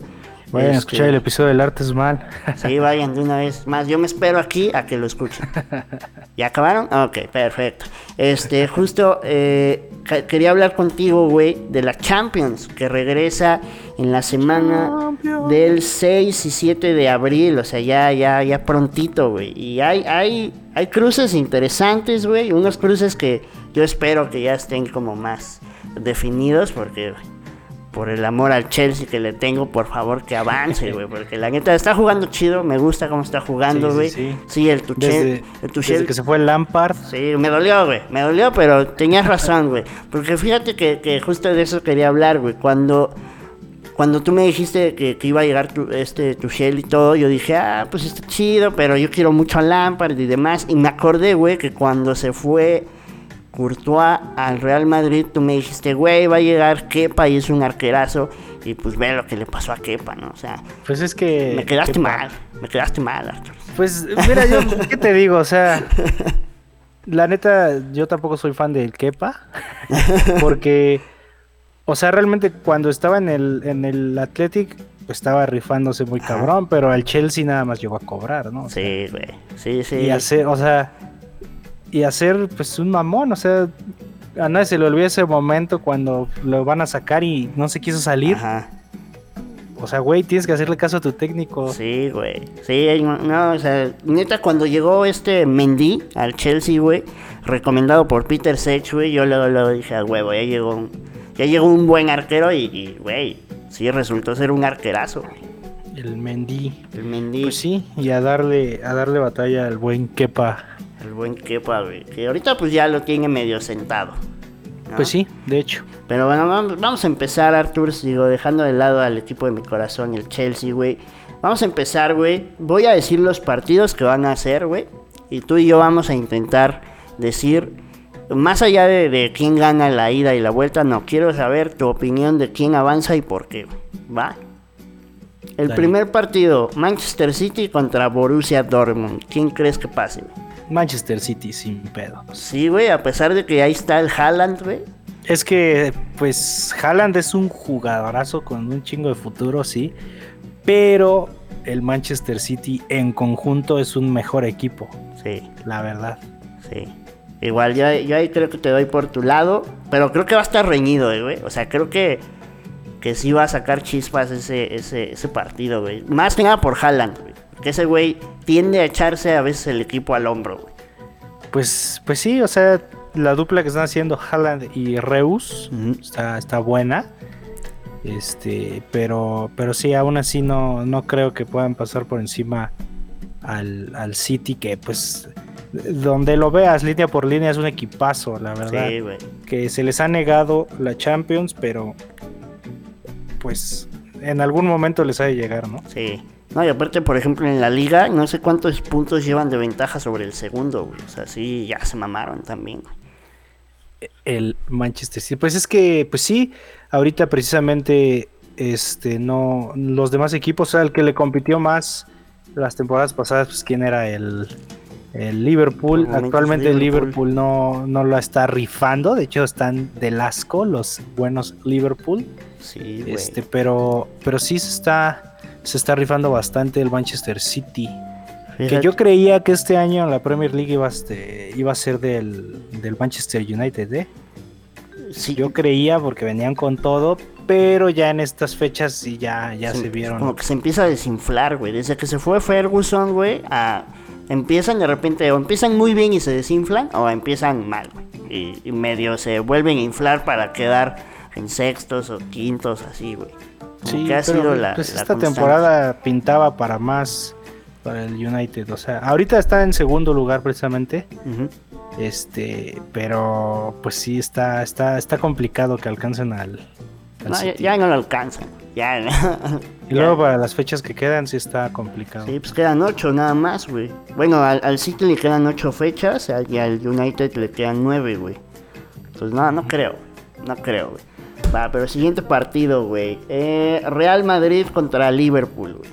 Vayan a Este, escuchar el episodio del arte es mal. Sí, vayan de una vez más. Yo me espero aquí a que lo escuchen. ¿Ya acabaron? Ok, perfecto. Este, justo eh, quería hablar contigo, güey, de la Champions, que regresa en la semana del 6 y 7 de abril, o sea, ya, ya, ya prontito, güey. Y hay, hay, hay cruces interesantes, güey, unos cruces que yo espero que ya estén como más definidos, porque por el amor al Chelsea que le tengo, por favor que avance, güey, porque la neta está jugando chido, me gusta cómo está jugando, güey. sí, Sí, sí. el Tuchel, Desde, el desde Tuchel, que se fue Lampard. sí, me dolió, güey, me dolió, pero tenías razón, güey, porque fíjate que, que justo de eso quería hablar, güey, cuando cuando tú me dijiste que, que iba a llegar tu, este Tuchel y todo, yo dije, ah, pues está chido, pero yo quiero mucho a Lampard y demás. Y me acordé, güey, que cuando se fue Courtois al Real Madrid, tú me dijiste, güey, va a llegar Kepa y es un arquerazo. Y pues ve lo que le pasó a Kepa, ¿no? O sea, Pues es que. me quedaste que- mal, me quedaste mal, Arturo. Pues mira, yo, ¿qué te digo? O sea, la neta, yo tampoco soy fan del Kepa. Porque, o sea, realmente cuando estaba en el, en el Athletic, pues estaba rifándose muy Ajá. cabrón, pero al Chelsea nada más llegó a cobrar, ¿no? O Sí, güey, sí, sí. Y hacer, o sea, y hacer pues un mamón, o sea, a nadie se le olvida ese momento cuando lo van a sacar y no se quiso salir. Ajá. O sea, güey, tienes que hacerle caso a tu técnico. Sí, güey. Sí, no, no, o sea, neta, cuando llegó este Mendy al Chelsea, güey, recomendado por Peter Sech, güey, yo luego, luego dije, a huevo, ya llegó un, ya llegó un buen arquero y, güey, sí resultó ser un arquerazo. El Mendy. El Mendy, Pues sí, y a darle, a darle batalla al buen Kepa. el buen Kepa, güey, que ahorita pues ya lo tiene medio sentado. ¿no? Pues sí, de hecho. Pero bueno, vamos, vamos a empezar, Artur, digo, dejando de lado al equipo de mi corazón, el Chelsea, güey. Vamos a empezar, güey. Voy a decir los partidos que van a hacer, güey. Y tú y yo vamos a intentar decir, más allá de, de quién gana la ida y la vuelta, no, quiero saber tu opinión de quién avanza y por qué. ¿va? El Dale. primer partido, Manchester City contra Borussia Dortmund. ¿Quién crees que pase? Manchester City sin pedo. Sí, güey, a pesar de que ahí está el Haaland, güey. Es que, pues, Haaland es un jugadorazo con un chingo de futuro, sí. Pero el Manchester City en conjunto es un mejor equipo, Sí. la verdad. Sí. Igual, yo, yo ahí creo que te doy por tu lado. Pero creo que va a estar reñido, eh, güey. O sea, creo que, que sí va a sacar chispas ese, ese, ese partido, güey. Más que nada por Haaland, güey. Porque ese güey tiende a echarse a veces el equipo al hombro, güey. Pues, pues sí, o sea, la dupla que están haciendo Haaland y Reus está, está buena. Este, pero, pero sí, aún así no, no creo que puedan pasar por encima al, al City, que pues donde lo veas, línea por línea, es un equipazo, la verdad. Sí, güey. Que se les ha negado la Champions, pero pues en algún momento les ha de llegar, ¿no? Sí. No, y aparte, por ejemplo, en la liga, no sé cuántos puntos llevan de ventaja sobre el segundo, güey. O sea, sí, ya se mamaron también, güey. el Manchester City. Pues es que, pues sí, ahorita precisamente, este, no, los demás equipos, o sea, el que le compitió más las temporadas pasadas, pues quién era el, el Liverpool. Actualmente el Liverpool. Liverpool no, no la está rifando, de hecho están del asco los buenos Liverpool. Sí, güey. Este, pero, pero sí se está, se está rifando bastante el Manchester City. Que yo creía que este año la Premier League iba a, este, iba a ser del, del Manchester United, ¿eh? Sí. Yo creía porque venían con todo, pero ya en estas fechas sí ya, ya se vieron. Como que se empieza a desinflar, güey. Desde que se fue Ferguson, güey, a... empiezan de repente, o empiezan muy bien y se desinflan, o empiezan mal, güey. Y, y medio se vuelven a inflar para quedar en sextos o quintos, así, güey. Sí, ha pero, sido la. pues la esta constante. temporada pintaba para más para el United. O sea, ahorita está en segundo lugar precisamente. Este, pero pues sí está, está, está complicado que alcancen al, al No, ya, ya no lo alcanzan. Ya, Y luego para las fechas que quedan sí está complicado. Sí, pues quedan ocho nada más, güey. Bueno, al, al City le quedan ocho fechas y al United le quedan nueve, güey. Pues no, no creo. No creo, güey. Va, pero siguiente partido, güey. Eh, Real Madrid contra Liverpool, güey.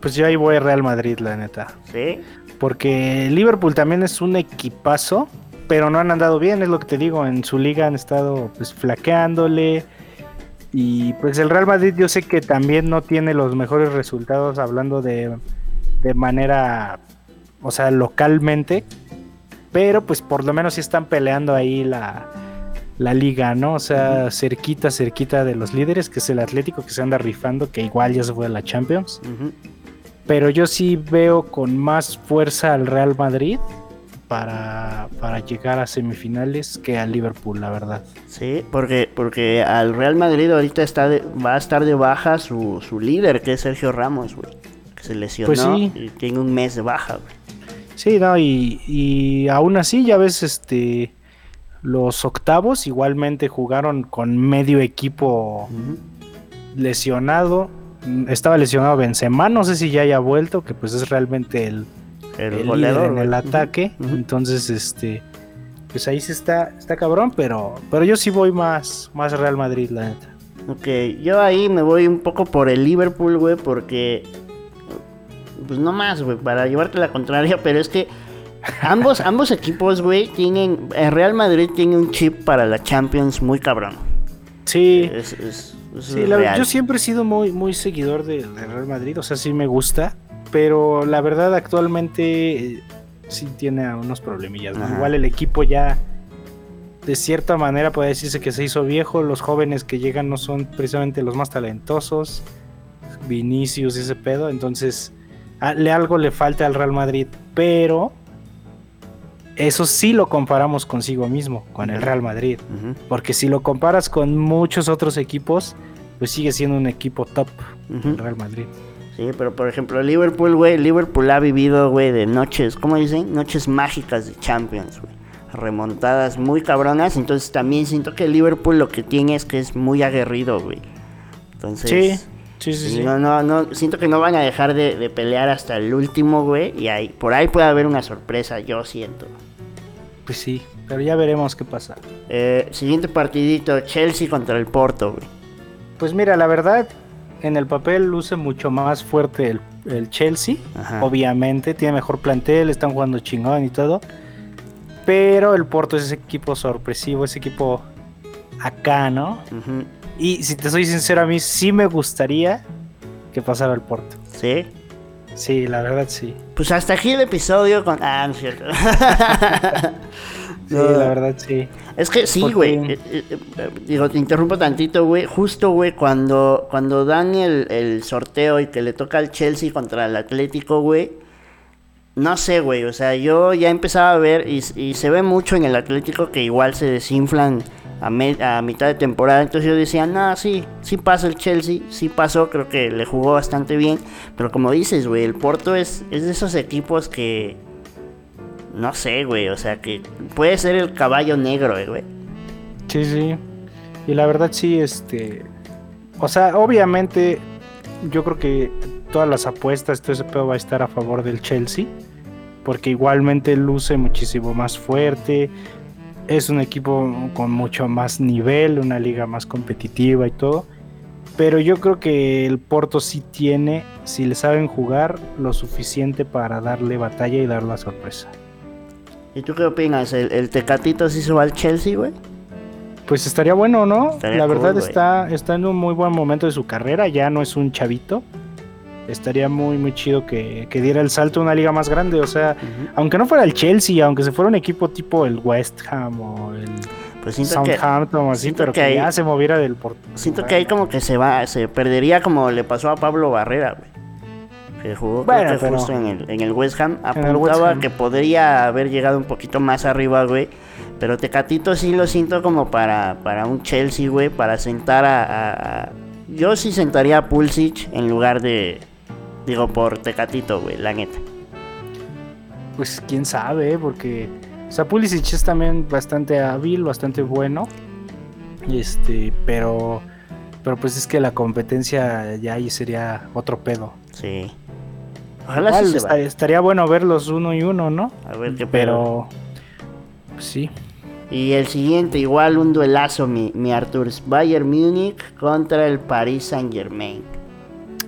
Pues yo ahí voy a Real Madrid, la neta. ¿Sí? Porque Liverpool también es un equipazo, pero no han andado bien, es lo que te digo. En su liga han estado pues flaqueándole. Y pues el Real Madrid yo sé que también no tiene los mejores resultados hablando de, de manera, o sea, localmente. Pero pues por lo menos sí están peleando ahí la, la liga, ¿no? O sea, cerquita, cerquita de los líderes, que es el Atlético que se anda rifando, que igual ya se fue a la Champions pero yo sí veo con más fuerza al Real Madrid para, para llegar a semifinales que al Liverpool, la verdad. Sí, porque, porque al Real Madrid ahorita está de- va a estar de baja su, su líder, que es Sergio Ramos, güey. Que se lesionó Pues sí. y tiene un mes de baja, güey. Sí, no, y, y aún así ya ves este los octavos igualmente jugaron con medio equipo lesionado. Estaba lesionado Benzema, no sé si ya haya vuelto, que pues es realmente el, El, el goleador en el ataque. Entonces, este, pues ahí sí está, está cabrón, pero, pero yo sí voy más, más Real Madrid, la neta. Ok, yo ahí me voy un poco por el Liverpool, güey, porque. Pues no más, güey, para llevarte la contraria, pero es que ambos, ambos equipos, güey, tienen. El Real Madrid tiene un chip para la Champions muy cabrón. Sí, Es, es, es sí, la- yo siempre he sido muy, muy seguidor de, de Real Madrid, o sea, sí me gusta, pero la verdad actualmente eh, sí tiene unos problemillas. Igual el equipo ya, de cierta manera, puede decirse que se hizo viejo, los jóvenes que llegan no son precisamente los más talentosos, Vinicius y ese pedo, entonces a- le algo le falta al Real Madrid, pero eso sí lo comparamos consigo mismo, con el Real Madrid. Porque si lo comparas con muchos otros equipos, pues sigue siendo un equipo top el Real Madrid. Sí, pero por ejemplo, Liverpool, güey, Liverpool ha vivido, güey, de noches, ¿cómo dicen? Noches mágicas de Champions, güey. Remontadas muy cabronas, entonces también siento que Liverpool lo que tiene es que es muy aguerrido, güey. Entonces, Sí, sí, sí, no, no, no, siento que no van a dejar de, de pelear hasta el último, güey, y ahí, por ahí puede haber una sorpresa, yo siento. Pues sí, pero ya veremos qué pasa. Eh, siguiente partidito, Chelsea contra el Porto, güey. Pues mira, la verdad, en el papel luce mucho más fuerte el, el Chelsea. Ajá. Obviamente, tiene mejor plantel, están jugando chingón y todo. Pero el Porto es ese equipo sorpresivo, ese equipo acá, ¿no? Y si te soy sincero, a mí sí me gustaría que pasara el Porto. Sí. Sí, la verdad sí. Pues hasta aquí el episodio con... Ah, no es cierto. Sí, No. la verdad sí. Es que sí, güey. eh, eh, eh, digo, te interrumpo tantito, güey. Justo, güey, cuando, cuando dan el, el sorteo y que le toca al Chelsea contra el Atlético, güey. No sé, güey. O sea, yo ya empezaba a ver y, y se ve mucho en el Atlético que igual se desinflan a, me- a mitad de temporada. Entonces yo decía, no, sí, sí pasa el Chelsea. Sí pasó, creo que le jugó bastante bien. Pero como dices, güey, el Porto es, es de esos equipos que... No sé, güey. O sea, que puede ser el caballo negro, eh, güey. Sí, sí. Y la verdad sí, este... O sea, obviamente yo creo que todas las apuestas, todo ese pedo va a estar a favor del Chelsea. Porque igualmente luce muchísimo más fuerte. Es un equipo con mucho más nivel, una liga más competitiva y todo. Pero yo creo que el Porto sí tiene, si le saben jugar, lo suficiente para darle batalla y dar la sorpresa. ¿Y tú qué opinas? ¿El, el Tecatito sí se va al Chelsea, güey? Pues estaría bueno, ¿no? Estaría la verdad está, está en un muy buen momento de su carrera, ya no es un chavito. Estaría muy, muy chido que, que diera el salto a una liga más grande. O sea, aunque no fuera el Chelsea, aunque se fuera un equipo tipo el West Ham o el... Pues Southampton o así, siento pero que que, ahí- ya se moviera del por siento que ahí como que se va, se perdería como le pasó a Pablo Barrera, güey. Que jugó creo Bueno, que pero- justo en el, en el West Ham. Apuntaba Ham. que podría haber llegado un poquito más arriba, güey. Pero Tecatito sí lo siento como para, para un Chelsea, güey. Para sentar a, a- a- Yo sí sentaría a Pulisic en lugar de... Digo, por Tecatito, güey, la neta. Pues quién sabe, ¿eh? porque o sea, Pulisic es también bastante hábil, bastante bueno. Este, pero pero pues es que la competencia ya ahí sería otro pedo. Sí. Ojalá sí se esta- vaya. estaría bueno verlos uno y uno, ¿no? A ver qué. Pero pues sí. Y el siguiente, igual un duelazo, mi, mi Artur. Bayern Múnich contra el Paris Saint Germain.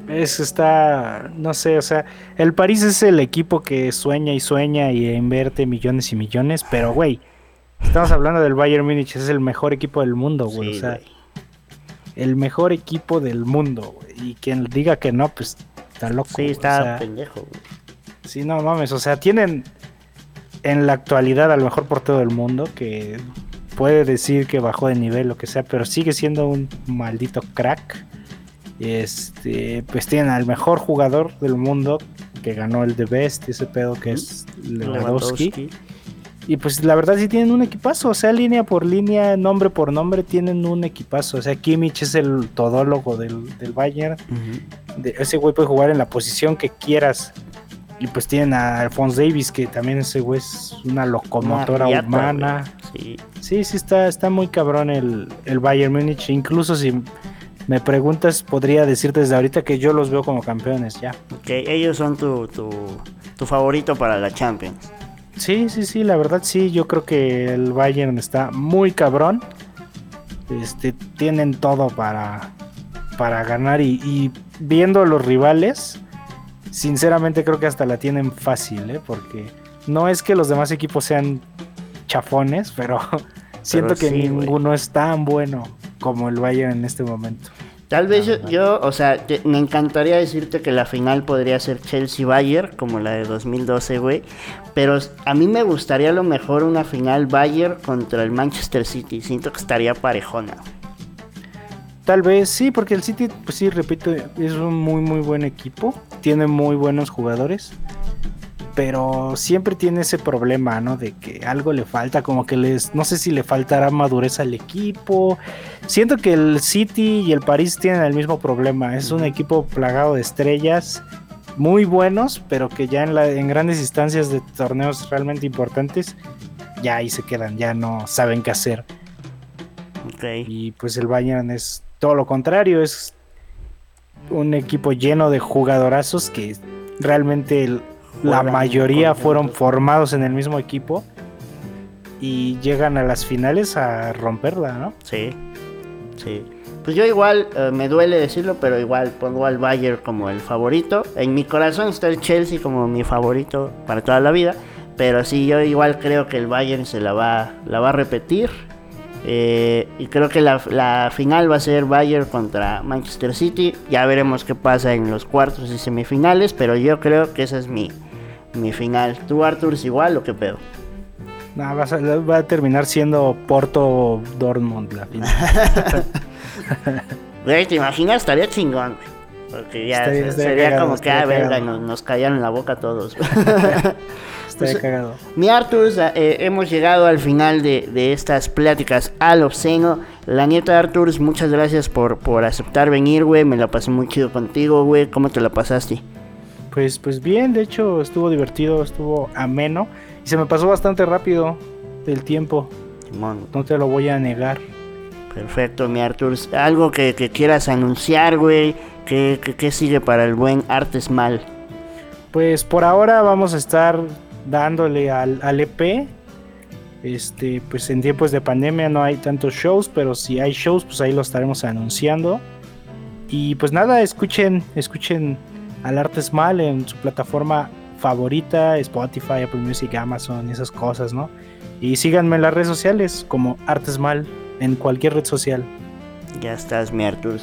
Es está, no sé, o sea, el París es el equipo que sueña y sueña y invierte millones y millones, pero güey, estamos hablando del Bayern Múnich, es el mejor equipo del mundo, güey, Sí, o sea, el mejor equipo del mundo, güey, y quien diga que no, pues está loco. Sí, está o sea, pendejo, güey. sí, no mames, o sea, tienen en la actualidad al mejor portero del mundo que puede decir que bajó de nivel, lo que sea, pero sigue siendo un maldito crack. Este, pues tienen al mejor jugador del mundo que ganó el The Best, ese pedo que es Lewandowski. Lewandowski. Y pues la verdad sí tienen un equipazo, o sea, línea por línea, nombre por nombre, tienen un equipazo. O sea, Kimmich es el todólogo del, del Bayern. De- ese güey puede jugar en la posición que quieras. Y pues tienen a Alphonse Davis, que también ese güey es una locomotora Una riata, humana. Sí. Sí, sí, está, está muy cabrón el, el Bayern Múnich. Incluso si me preguntas, podría decirte desde ahorita que yo los veo como campeones ya. Ok, ellos son tu, tu, tu favorito para la Champions. Sí, sí, sí, la verdad sí, yo creo que el Bayern está muy cabrón. Este, tienen todo para, para ganar y, y viendo los rivales, sinceramente creo que hasta la tienen fácil, ¿eh? porque no es que los demás equipos sean chafones, pero siento que sí, ninguno es tan bueno como el Bayern en este momento. Tal vez yo, yo, o sea, te- me encantaría decirte que la final podría ser Chelsea-Bayern, como la de 2012, güey. Pero a mí me gustaría a lo mejor una final Bayern contra el Manchester City. Siento que estaría parejona. Tal vez sí, porque el City, pues sí, repito, es un muy muy buen equipo, tiene muy buenos jugadores, pero siempre tiene ese problema, ¿no? De que algo le falta, como que les, no sé si le faltará madurez al equipo. Siento que el City y el París tienen el mismo problema, es un equipo plagado de estrellas muy buenos, pero que ya en, la, en grandes instancias de torneos realmente importantes, ya ahí se quedan, ya no saben qué hacer. Ok. Y pues el Bayern es todo lo contrario, es un equipo lleno de jugadorazos que realmente el- la mayoría fueron formados en el mismo equipo y llegan a las finales a romperla, ¿no? Sí. Sí. Pues yo igual, eh, me duele decirlo, pero igual pongo al Bayern como el favorito. En mi corazón está el Chelsea como mi favorito para toda la vida. Pero sí, yo igual creo que el Bayern se la va, la va a repetir. Eh, y creo que la, la final va a ser Bayern contra Manchester City. Ya veremos qué pasa en los cuartos y semifinales. Pero yo creo que esa es mi, mi final. ¿Tú, Arthur, es igual o qué pedo? No, va, a, va a terminar siendo Porto Dortmund la final. Güey, ¿te imaginas? Estaría chingón, güey. Porque ya Estaría- se- estaría sería cagado, como que, ah, nos, nos callaron la boca a todos. Está Pues, cagado. Mi Artur, eh, hemos llegado al final de, de estas pláticas al obsceno. La neta, Artur, muchas gracias por, por aceptar venir, güey. Me la pasé muy chido contigo, güey. ¿Cómo te la pasaste? Pues, pues bien, de hecho estuvo divertido, estuvo ameno y se me pasó bastante rápido el tiempo, Simón, no te lo voy a negar. perfecto, mi Artur. Algo que, que quieras anunciar, güey. ¿Qué, qué, qué sigue para el buen Artes Mal? Pues por ahora vamos a estar dándole al, al EP. Este, pues en tiempos de pandemia no hay tantos shows, pero si hay shows, pues ahí lo estaremos anunciando. Y pues nada, escuchen, escuchen al Artes Mal en su plataforma favorita, Spotify, Apple Music, Amazon, esas cosas, ¿no? Y síganme en las redes sociales como Artes Mal en cualquier red social. Ya estás, mi Artur.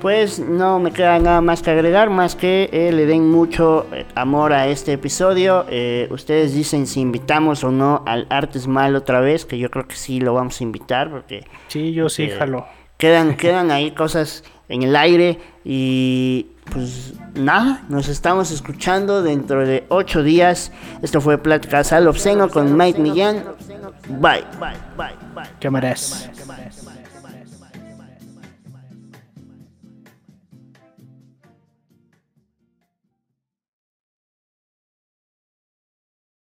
Pues no me queda nada más que agregar, más que eh, le den mucho eh, amor a este episodio. Eh, ustedes dicen si invitamos o no al Artes Mal otra vez, que yo creo que sí lo vamos a invitar, porque Sí, yo sí, Eh, jalo. quedan, quedan ahí cosas en el aire y pues nada, nos estamos escuchando dentro de ocho días. Esto fue Pláticas al Obsceno con Mike Millán. Bye. Bye, bye, bye. Cámaras.